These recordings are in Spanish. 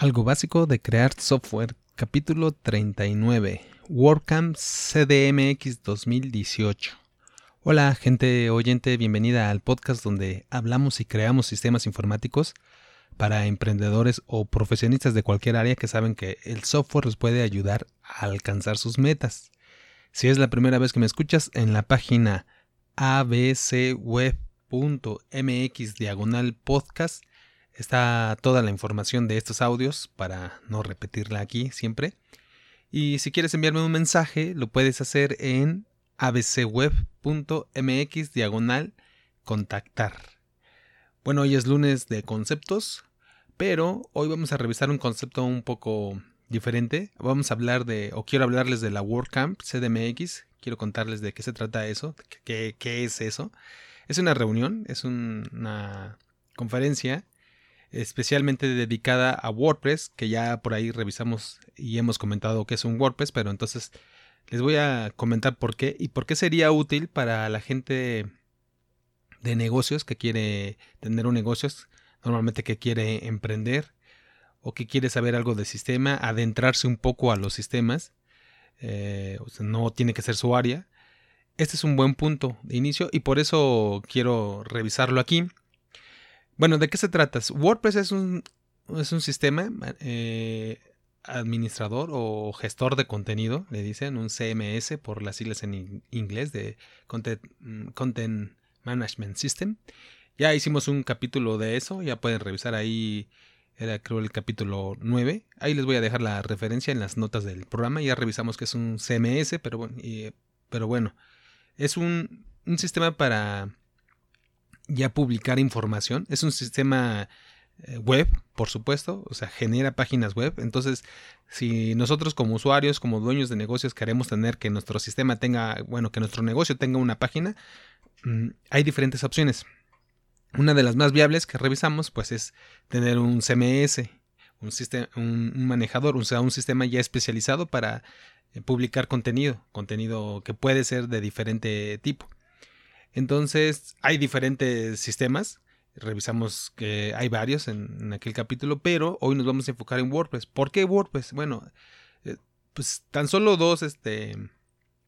Algo básico de crear software, capítulo 39, WordCamp CDMX 2018. Hola gente oyente, bienvenida al podcast donde hablamos y creamos sistemas informáticos para emprendedores o profesionistas de cualquier área que saben que el software les puede ayudar a alcanzar sus metas. Si es la primera vez que me escuchas, en la página abcweb.mx diagonal podcast Está toda la información de estos audios para no repetirla aquí siempre. Y si quieres enviarme un mensaje, lo puedes hacer en abcweb.mx diagonal contactar. Bueno, hoy es lunes de conceptos, pero hoy vamos a revisar un concepto un poco diferente. Vamos a hablar de, o quiero hablarles de la WordCamp CDMX. Quiero contarles de qué se trata eso, qué, qué es eso. Es una reunión, es una conferencia especialmente dedicada a WordPress, que ya por ahí revisamos y hemos comentado que es un WordPress, pero entonces les voy a comentar por qué y por qué sería útil para la gente de negocios que quiere tener un negocio, normalmente que quiere emprender o que quiere saber algo del sistema, adentrarse un poco a los sistemas, eh, no tiene que ser su área. Este es un buen punto de inicio y por eso quiero revisarlo aquí. Bueno, ¿de qué se trata? WordPress es un, es un sistema eh, administrador o gestor de contenido, le dicen, un CMS por las siglas en inglés de mm, Content, Management System. Ya hicimos un capítulo de eso, ya pueden revisar ahí, era creo el capítulo 9. Ahí les voy a dejar la referencia en las notas del programa. Ya revisamos que es un CMS, pero bueno, pero bueno es un, un sistema para ya publicar información. Es un sistema eh, web, por supuesto, o sea, genera páginas web. Entonces, si nosotros como usuarios, como dueños de negocios queremos tener que nuestro sistema tenga, bueno, que nuestro negocio tenga una página, mm, hay diferentes opciones. Una de las más viables que revisamos, pues, es tener un CMS, un, sistema, un, manejador, o sea, un sistema ya especializado para eh, publicar contenido, contenido que puede ser de diferente tipo. Entonces, hay diferentes sistemas. Revisamos que hay varios en, aquel capítulo, pero hoy nos vamos a enfocar en WordPress. ¿Por qué WordPress? Bueno, eh, pues tan solo dos, este...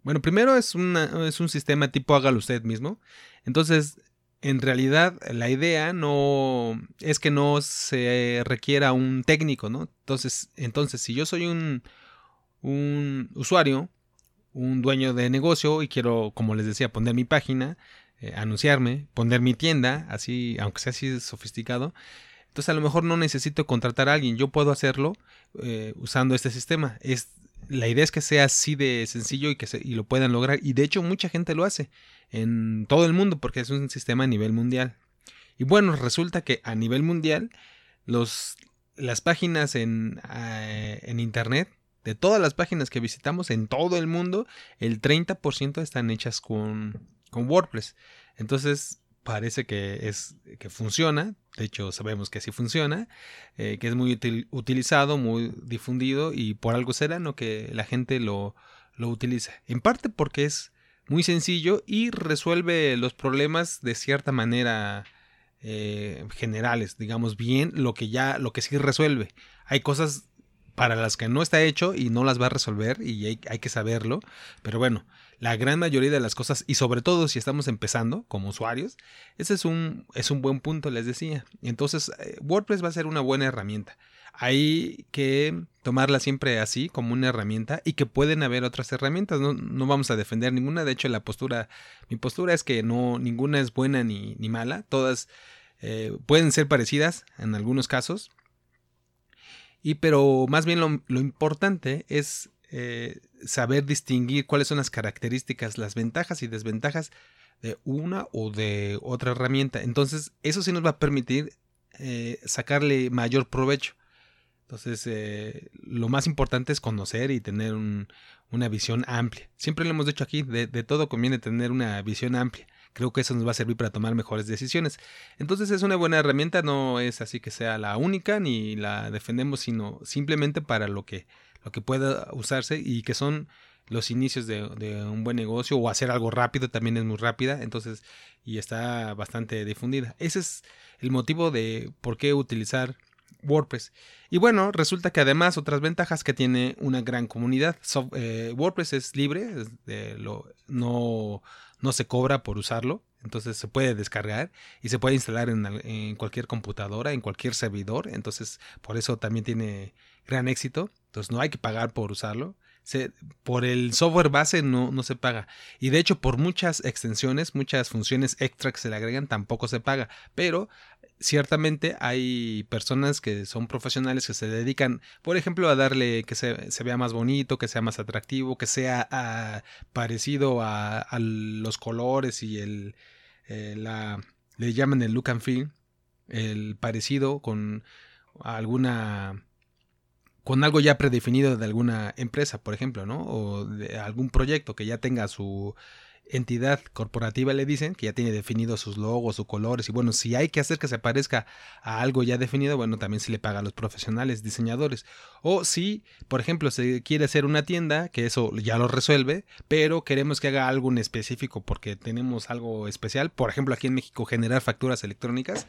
Bueno, primero es, es un sistema tipo hágalo usted mismo. Entonces, en realidad la idea no es que no se requiera un técnico, ¿no? Entonces, entonces si yo soy un, un usuario, un dueño de negocio y quiero, como les decía, poner mi página, eh, anunciarme, poner mi tienda, así, aunque sea así sofisticado. Entonces a lo mejor no necesito contratar a alguien, yo puedo hacerlo eh, usando este sistema. Es, la idea es que sea así de sencillo y que se, y lo puedan lograr. Y de hecho mucha gente lo hace en todo el mundo porque es un sistema a nivel mundial. Y bueno, resulta que a nivel mundial los, las páginas en, eh, en Internet de todas las páginas que visitamos en todo el mundo, el 30% están hechas con, con WordPress. Entonces, parece que es que funciona, de hecho sabemos que así funciona, eh, que es muy utilizado, muy difundido y por algo será ¿no? que la gente lo, lo utiliza. En parte porque es muy sencillo y resuelve los problemas de cierta manera eh, generales, digamos bien, lo que ya, lo que sí resuelve. Hay cosas para las que no está hecho y no las va a resolver y hay, que saberlo. Pero bueno, la gran mayoría de las cosas y sobre todo si estamos empezando como usuarios, ese es un, es un buen punto, les decía. Entonces, eh, WordPress va a ser una buena herramienta. Hay que tomarla siempre así, como una herramienta, y que pueden haber otras herramientas. No, no vamos a defender ninguna. De hecho, la postura, mi postura es que no, ninguna es buena ni, ni mala. Todas eh, pueden ser parecidas en algunos casos y pero más bien lo, importante es eh, saber distinguir cuáles son las características, las ventajas y desventajas de una o de otra herramienta. Entonces, eso sí nos va a permitir eh, sacarle mayor provecho. Entonces, eh, lo más importante es conocer y tener una visión amplia. Siempre lo hemos dicho aquí, de, todo conviene tener una visión amplia. Creo que eso nos va a servir para tomar mejores decisiones. Entonces es una buena herramienta, no es así que sea la única ni la defendemos, sino simplemente para lo que, lo que pueda usarse y que son los inicios de, un buen negocio o hacer algo rápido también es muy rápida, entonces y está bastante difundida. Ese es el motivo de por qué utilizar WordPress. Y bueno, resulta que además otras ventajas que tiene una gran comunidad. Eh, WordPress es libre, no, no se cobra por usarlo. Entonces se puede descargar y se puede instalar en, cualquier computadora, en cualquier servidor. Entonces por eso también tiene gran éxito. Entonces no hay que pagar por usarlo. por el software base no, no se paga. Y de hecho por muchas extensiones, muchas funciones extra que se le agregan tampoco se paga. Pero ciertamente hay personas que son profesionales que se dedican, por ejemplo, a darle que se, vea más bonito, que sea más atractivo, que sea ah, parecido a, los colores y el, eh, la, le llaman el look and feel, el parecido con alguna con algo ya predefinido de alguna empresa, por ejemplo, ¿no? O de algún proyecto que ya tenga su entidad corporativa le dicen que ya tiene definidos sus logos, sus colores y bueno, si hay que hacer que se parezca a algo ya definido, bueno, también se le paga a los profesionales, diseñadores. O si, por ejemplo, se quiere hacer una tienda, que eso ya lo resuelve, pero queremos que haga algo en específico porque tenemos algo especial, por ejemplo, aquí en México generar facturas electrónicas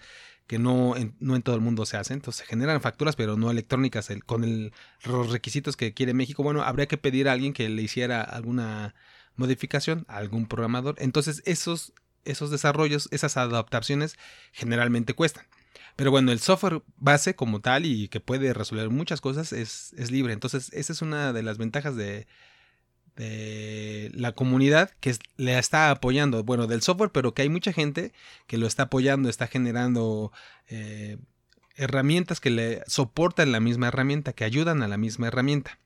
que no en, no en todo el mundo se hacen, entonces se generan facturas pero no electrónicas con los requisitos que quiere México, bueno, habría que pedir a alguien que le hiciera alguna modificación a algún programador. Entonces esos, esos desarrollos, esas adaptaciones generalmente cuestan. Pero bueno, el software base como tal y que puede resolver muchas cosas es, es libre. Entonces esa es una de las ventajas de, la comunidad que le está apoyando, bueno, del software, pero que hay mucha gente que lo está apoyando, está generando eh, herramientas que le soportan la misma herramienta, que ayudan a la misma herramienta.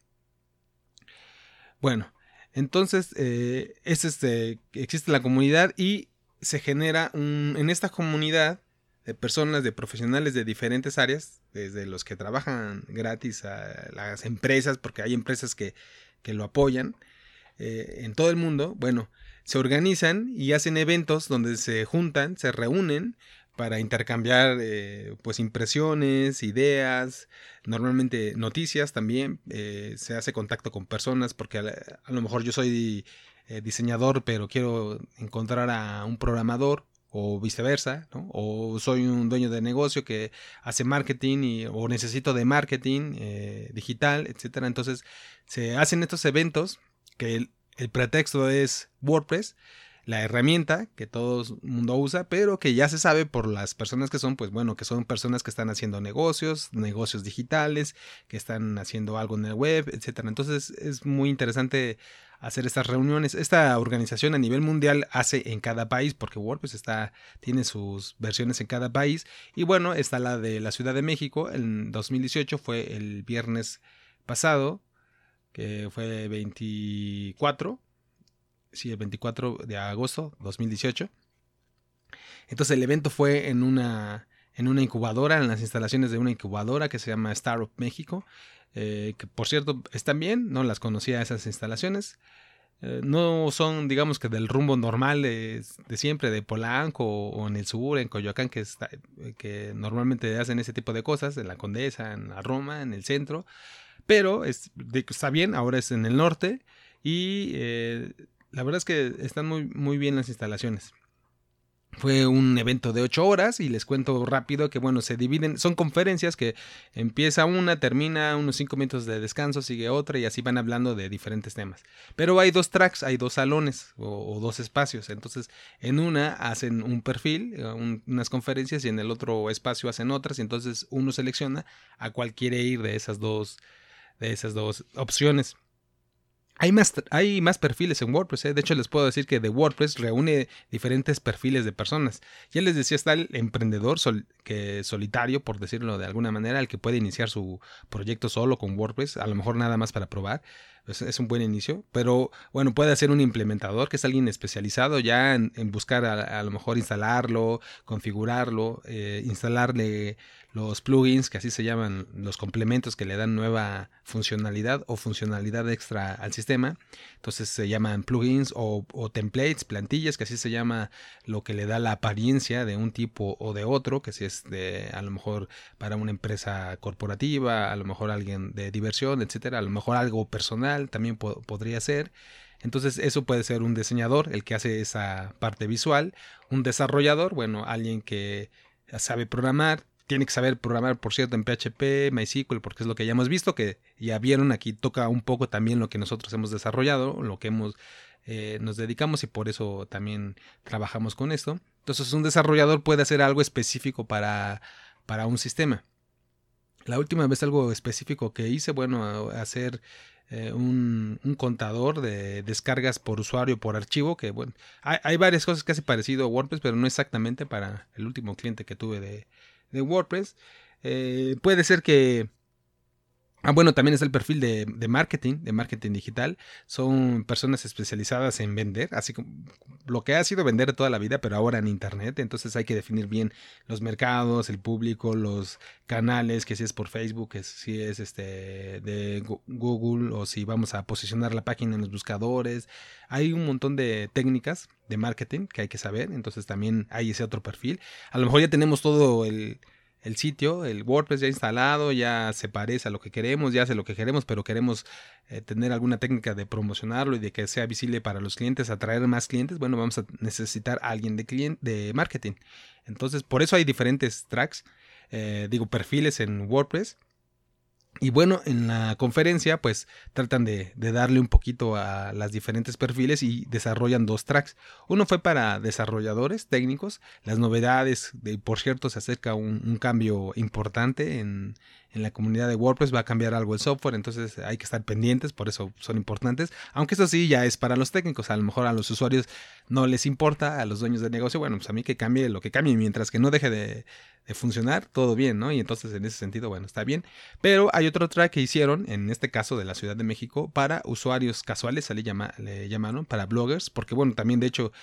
Bueno, entonces, eh, es este, existe la comunidad y se genera un, en esta comunidad de personas, de profesionales de diferentes áreas, desde los que trabajan gratis a las empresas, porque hay empresas que, que lo apoyan eh, en todo el mundo, bueno, se organizan y hacen eventos donde se juntan, se reúnen para intercambiar eh, pues impresiones, ideas, normalmente noticias también, eh, se hace contacto con personas porque a, lo mejor yo soy eh, diseñador pero quiero encontrar a un programador o viceversa, ¿no? o soy un dueño de negocio que hace marketing y, o necesito de marketing digital, etcétera. Entonces se hacen estos eventos que el pretexto es WordPress la herramienta que todo el mundo usa, pero que ya se sabe por las personas que son, pues bueno, que son personas que están haciendo negocios, negocios digitales, que están haciendo algo en el web, etcétera. Entonces es muy interesante hacer estas reuniones. Esta organización a nivel mundial hace en cada país, porque WordPress está, tiene sus versiones en cada país. Y bueno, está la de la Ciudad de México, en 2018 fue el viernes pasado, que fue 24 sí, el 24 de agosto 2018. Entonces el evento fue en una, en una incubadora, en las instalaciones de una incubadora que se llama Startup México, eh, que por cierto están bien, no las conocía esas instalaciones. Eh, no son, digamos que del rumbo normal de, siempre, de Polanco o, en el sur, en Coyoacán, que, que normalmente hacen ese tipo de cosas, en la Condesa, en la Roma, en el centro. Pero es, está bien, ahora es en el norte y eh, la verdad es que están muy, muy bien las instalaciones. Fue un evento de ocho horas y les cuento rápido que bueno, se dividen, son conferencias que empieza una, termina unos cinco minutos de descanso, sigue otra y así van hablando de diferentes temas. Pero hay dos tracks, hay dos salones o, dos espacios, entonces en una hacen un perfil, eh, unas conferencias y en el otro espacio hacen otras y entonces uno selecciona a cuál quiere ir de esas dos, de esas dos opciones. Hay más, hay más perfiles en WordPress. ¿eh? De hecho, les puedo decir que de WordPress reúne diferentes perfiles de personas. Ya les decía, está el emprendedor que solitario, por decirlo de alguna manera, el que puede iniciar su proyecto solo con WordPress, a lo mejor nada más para probar. Es, un buen inicio. Pero bueno, puede ser un implementador, que es alguien especializado ya en, buscar a, lo mejor instalarlo, configurarlo, eh, instalarle los plugins, que así se llaman los complementos que le dan nueva funcionalidad o funcionalidad extra al sistema. Entonces se llaman plugins o, templates, plantillas, que así se llama lo que le da la apariencia de un tipo o de otro, que si es de a lo mejor para una empresa corporativa, a lo mejor alguien de diversión, etcétera, a lo mejor algo personal también podría ser. Entonces eso puede ser un diseñador, el que hace esa parte visual, un desarrollador, bueno, alguien que sabe programar, tiene que saber programar, por cierto, en PHP, MySQL, porque es lo que ya hemos visto, que ya vieron, aquí toca un poco también lo que nosotros hemos desarrollado, lo que hemos, eh, nos dedicamos y por eso también trabajamos con esto. Entonces un desarrollador puede hacer algo específico para, para un sistema. La última vez algo específico que hice, bueno, hacer eh, un, contador de descargas por usuario, por archivo, que bueno, hay, varias cosas hace parecido a WordPress, pero no exactamente para el último cliente que tuve de, de WordPress. Eh, puede ser que Ah, bueno, también es el perfil de, marketing, de marketing digital. Son personas especializadas en vender, así como lo que ha sido vender toda la vida, pero ahora en Internet. Entonces hay que definir bien los mercados, el público, los canales, que si es por Facebook, que si es este de Google o si vamos a posicionar la página en los buscadores. Hay un montón de técnicas de marketing que hay que saber. Entonces también hay ese otro perfil. A lo mejor ya tenemos todo el el sitio, el WordPress ya instalado, ya se parece a lo que queremos, ya hace lo que queremos, pero queremos eh, tener alguna técnica de promocionarlo y de que sea visible para los clientes, atraer más clientes, bueno, vamos a necesitar a alguien de, cliente, de marketing. Entonces, por eso hay diferentes tracks, eh, digo, perfiles en WordPress y bueno, en la conferencia pues tratan de, darle un poquito a las diferentes perfiles y desarrollan dos tracks. Uno fue para desarrolladores técnicos, las novedades, de, por cierto se acerca un, cambio importante en, en, la comunidad de WordPress, va a cambiar algo el software, entonces hay que estar pendientes, por eso son importantes, aunque eso sí ya es para los técnicos, a lo mejor a los usuarios no les importa, a los dueños de negocio, bueno, pues a mí que cambie lo que cambie, mientras que no deje de, funcionar, todo bien, ¿no? Y entonces en ese sentido, bueno, está bien. Pero hay otro track que hicieron, en este caso de la Ciudad de México, para usuarios casuales, le, le llamaron, para bloggers, porque bueno, también de hecho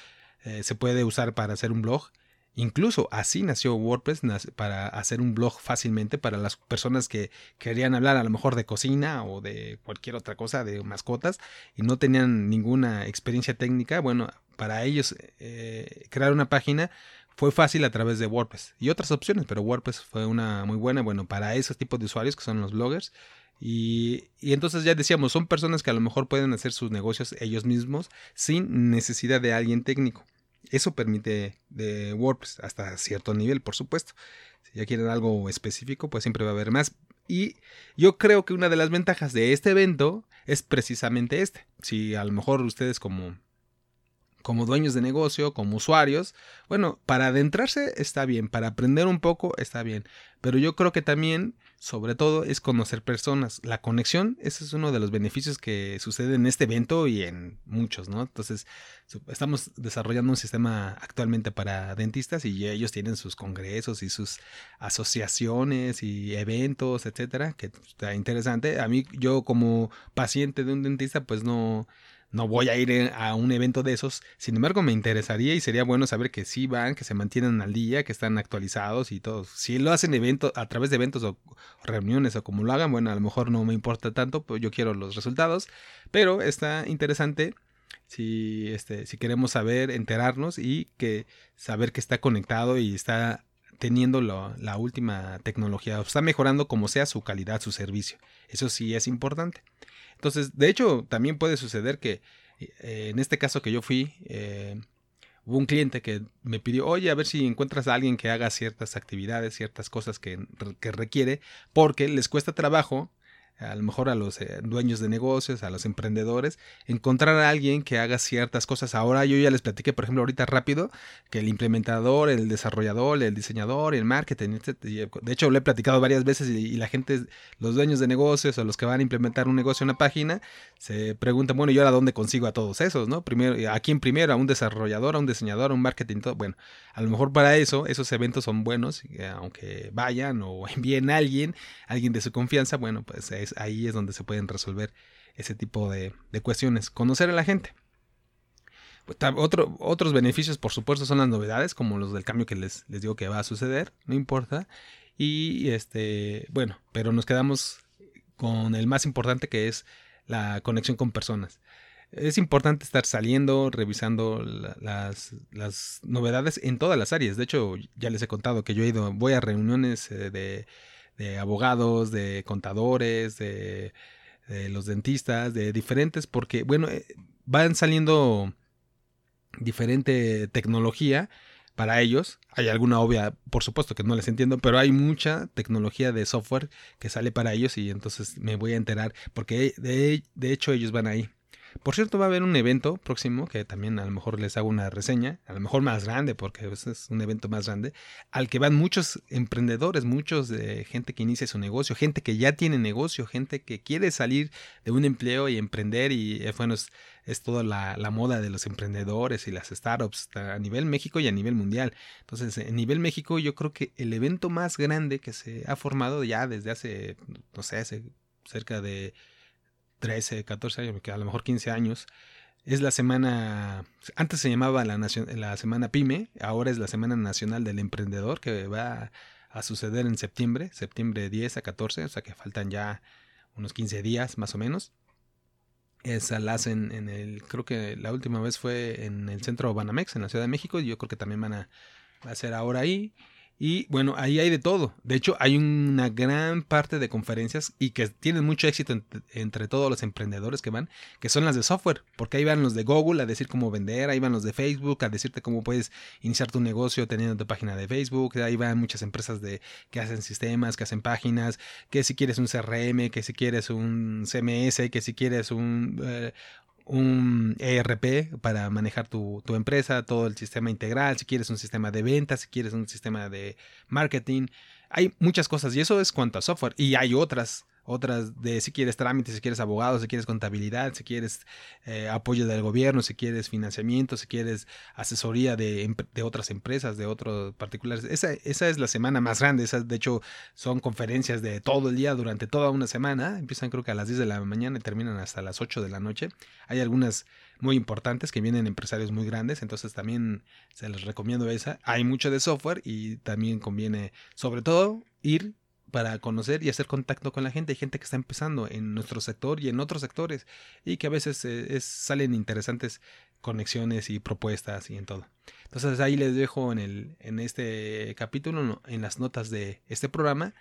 eh, se puede usar para hacer un blog. Incluso así nació WordPress para hacer un blog fácilmente para las personas que querían hablar a lo mejor de cocina o de cualquier otra cosa, de mascotas, y no tenían ninguna experiencia técnica. Bueno, para ellos eh, crear una página fue fácil a través de WordPress y otras opciones, pero WordPress fue una muy buena, bueno, para esos tipos de usuarios que son los bloggers. Y, entonces ya decíamos, son personas que a lo mejor pueden hacer sus negocios ellos mismos sin necesidad de alguien técnico. Eso permite de WordPress hasta cierto nivel, por supuesto. Si ya quieren algo específico, pues siempre va a haber más. Y yo creo que una de las ventajas de este evento es precisamente este. Si a lo mejor ustedes como como dueños de negocio, como usuarios, bueno, para adentrarse está bien, para aprender un poco está bien, pero yo creo que también, sobre todo, es conocer personas. La conexión, ese es uno de los beneficios que sucede en este evento y en muchos, ¿no? Entonces, estamos desarrollando un sistema actualmente para dentistas y ellos tienen sus congresos y sus asociaciones y eventos, etcétera, que está interesante. A mí, yo como paciente de un dentista, pues no no voy a ir a un evento de esos. Sin embargo, me interesaría y sería bueno saber que sí van, que se mantienen al día, que están actualizados y todo. Si lo hacen eventos a través de eventos o reuniones o como lo hagan, bueno, a lo mejor no me importa tanto, pues yo quiero los resultados, pero está interesante si este si queremos saber, enterarnos y que saber que está conectado y está teniendo la última tecnología, está mejorando como sea su calidad, su servicio. Eso sí es importante. Entonces, de hecho, también puede suceder que eh, en este caso que yo fui, eh, hubo un cliente que me pidió, oye, a ver si encuentras a alguien que haga ciertas actividades, ciertas cosas que, que requiere, porque les cuesta trabajo a lo mejor a los eh, dueños de negocios, a los emprendedores, encontrar a alguien que haga ciertas cosas. Ahora yo ya les platiqué, por ejemplo, ahorita rápido, que el implementador, el desarrollador, el diseñador, el marketing, etc. De hecho, lo he platicado varias veces y, la gente, los dueños de negocios o los que van a implementar un negocio, una página, se preguntan, bueno, ¿y ahora dónde consigo a todos esos? ¿no? Primero, ¿A quién primero? ¿A un desarrollador, a un diseñador, a un marketing? Todo? Bueno, a lo mejor para eso, esos eventos son buenos, aunque vayan o envíen a alguien, alguien de su confianza, bueno, pues ahí es donde se pueden resolver ese tipo de, cuestiones. Conocer a la gente. Pues, otros beneficios, por supuesto, son las novedades, como los del cambio que les, digo que va a suceder, no importa. Y este, bueno, pero nos quedamos con el más importante que es la conexión con personas. Es importante estar saliendo, revisando las, las, novedades en todas las áreas. De hecho, ya les he contado que yo he ido, voy a reuniones eh, de de abogados, de contadores, de, los dentistas, de diferentes, porque, bueno, eh, van saliendo diferente tecnología para ellos. Hay alguna obvia, por supuesto que no les entiendo, pero hay mucha tecnología de software que sale para ellos y entonces me voy a enterar porque de, de hecho ellos van ahí. Por cierto, va a haber un evento próximo que también a lo mejor les hago una reseña, a lo mejor más grande, porque es un evento más grande, al que van muchos emprendedores, muchos de gente que inicia su negocio, gente que ya tiene negocio, gente que quiere salir de un empleo y emprender y eh, bueno, es, toda la, la, moda de los emprendedores y las startups a nivel México y a nivel mundial. Entonces, a nivel México yo creo que el evento más grande que se ha formado ya desde hace, no sé, hace cerca de 13, 14 años, a lo mejor 15 años. Es la semana, antes se llamaba la, la semana PYME, ahora es la Semana Nacional del Emprendedor que va a suceder en septiembre, septiembre 10 a 14, o sea que faltan ya unos 15 días más o menos. Esa la hacen en el, creo que la última vez fue en el centro Banamex, en la Ciudad de México, y yo creo que también van a, va a hacer ahora ahí. Y bueno, ahí hay de todo. De hecho, hay una gran parte de conferencias y que tienen mucho éxito entre, todos los emprendedores que van, que son las de software, porque ahí van los de Google a decir cómo vender, ahí van los de Facebook a decirte cómo puedes iniciar tu negocio teniendo tu página de Facebook, ahí van muchas empresas de que hacen sistemas, que hacen páginas, que si quieres un CRM, que si quieres un CMS, que si quieres un, eh, un ERP para manejar tu, tu, empresa, todo el sistema integral, si quieres un sistema de ventas, si quieres un sistema de marketing. Hay muchas cosas y eso es cuanto a software y hay otras otras de si quieres trámites, si quieres abogados, si quieres contabilidad, si quieres eh, apoyo del gobierno, si quieres financiamiento, si quieres asesoría de, de otras empresas, de otros particulares. Esa, esa, es la semana más grande, esas de hecho son conferencias de todo el día, durante toda una semana, empiezan creo que a las 10 de la mañana y terminan hasta las 8 de la noche. Hay algunas muy importantes que vienen empresarios muy grandes, entonces también se les recomiendo esa. Hay mucho de software y también conviene sobre todo ir para conocer y hacer contacto con la gente. Hay gente que está empezando en nuestro sector y en otros sectores y que a veces eh, salen interesantes conexiones y propuestas y en todo. Entonces ahí les dejo en, el, en este capítulo, en las notas de este programa,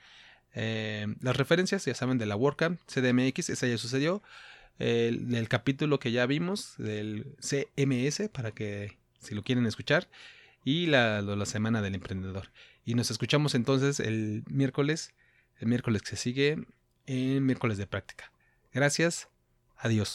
eh, las referencias, ya saben, de la WordCamp, CDMX, esa ya sucedió, el, el capítulo que ya vimos del CMS para que si lo quieren escuchar y la, la semana del emprendedor. Y nos escuchamos entonces el miércoles el miércoles que sigue en miércoles de práctica. Gracias, adiós.